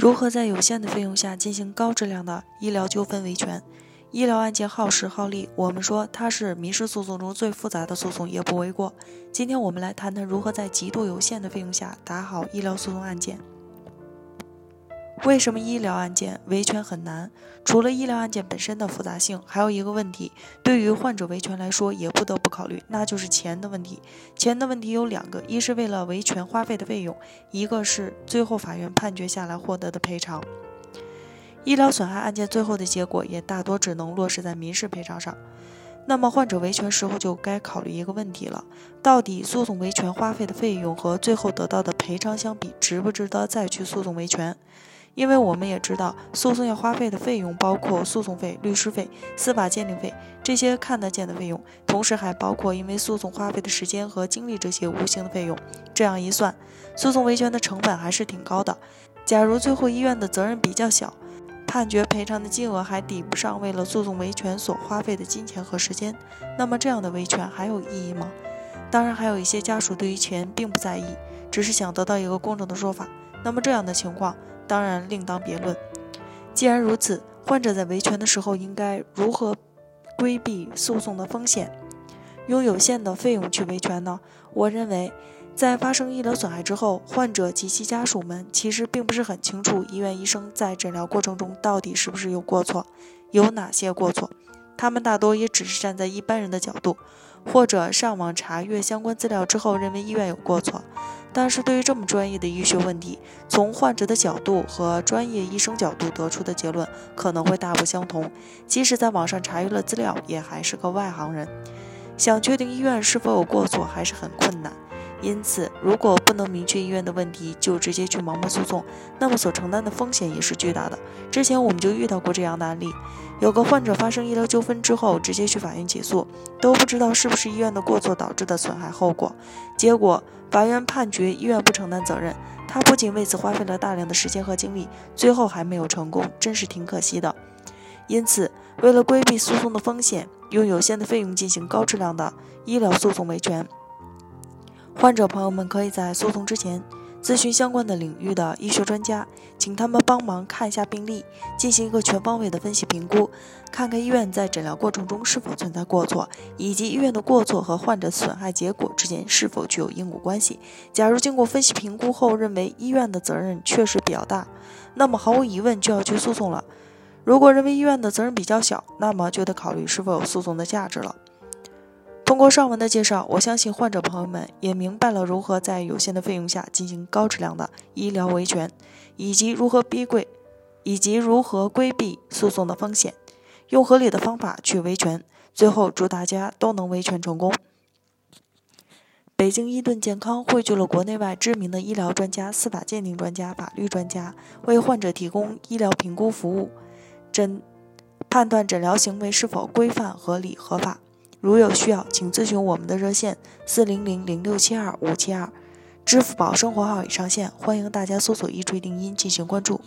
如何在有限的费用下进行高质量的医疗纠纷维权？医疗案件耗时耗力，我们说它是民事诉讼中最复杂的诉讼也不为过。今天我们来谈谈如何在极度有限的费用下打好医疗诉讼案件。为什么医疗案件维权很难？除了医疗案件本身的复杂性，还有一个问题，对于患者维权来说也不得不考虑，那就是钱的问题。钱的问题有两个，一是为了维权花费的费用，一个是最后法院判决下来获得的赔偿。医疗损害案件最后的结果也大多只能落实在民事赔偿上。那么患者维权时候就该考虑一个问题了：到底诉讼维权花费的费用和最后得到的赔偿相比，值不值得再去诉讼维权？因为我们也知道，诉讼要花费的费用包括诉讼费、律师费、司法鉴定费这些看得见的费用，同时还包括因为诉讼花费的时间和精力这些无形的费用。这样一算，诉讼维权的成本还是挺高的。假如最后医院的责任比较小，判决赔偿的金额还抵不上为了诉讼维权所花费的金钱和时间，那么这样的维权还有意义吗？当然，还有一些家属对于钱并不在意，只是想得到一个公正的说法。那么这样的情况。当然另当别论。既然如此，患者在维权的时候应该如何规避诉讼的风险，用有限的费用去维权呢？我认为，在发生医疗损害之后，患者及其家属们其实并不是很清楚医院医生在诊疗过程中到底是不是有过错，有哪些过错。他们大多也只是站在一般人的角度，或者上网查阅相关资料之后认为医院有过错。但是对于这么专业的医学问题，从患者的角度和专业医生角度得出的结论可能会大不相同。即使在网上查阅了资料，也还是个外行人，想确定医院是否有过错还是很困难。因此，如果不能明确医院的问题就直接去盲目诉讼，那么所承担的风险也是巨大的。之前我们就遇到过这样的案例，有个患者发生医疗纠纷之后，直接去法院起诉，都不知道是不是医院的过错导致的损害后果，结果法院判决医院不承担责任，他不仅为此花费了大量的时间和精力，最后还没有成功，真是挺可惜的。因此，为了规避诉讼的风险，用有限的费用进行高质量的医疗诉讼维权。患者朋友们可以在诉讼之前咨询相关的领域的医学专家，请他们帮忙看一下病例，进行一个全方位的分析评估，看看医院在诊疗过程中是否存在过错，以及医院的过错和患者损害结果之间是否具有因果关系。假如经过分析评估后认为医院的责任确实比较大，那么毫无疑问就要去诉讼了。如果认为医院的责任比较小，那么就得考虑是否有诉讼的价值了。通过上文的介绍，我相信患者朋友们也明白了如何在有限的费用下进行高质量的医疗维权，以及如何逼贵，以及如何规避诉讼的风险，用合理的方法去维权。最后，祝大家都能维权成功。北京伊顿健康汇聚了国内外知名的医疗专家、司法鉴定专家、法律专家，为患者提供医疗评估服务，诊判断诊疗行为是否规范、合理、合法。如有需要，请咨询我们的热线四零零零六七二五七二，支付宝生活号已上线，欢迎大家搜索“一锤定音”进行关注。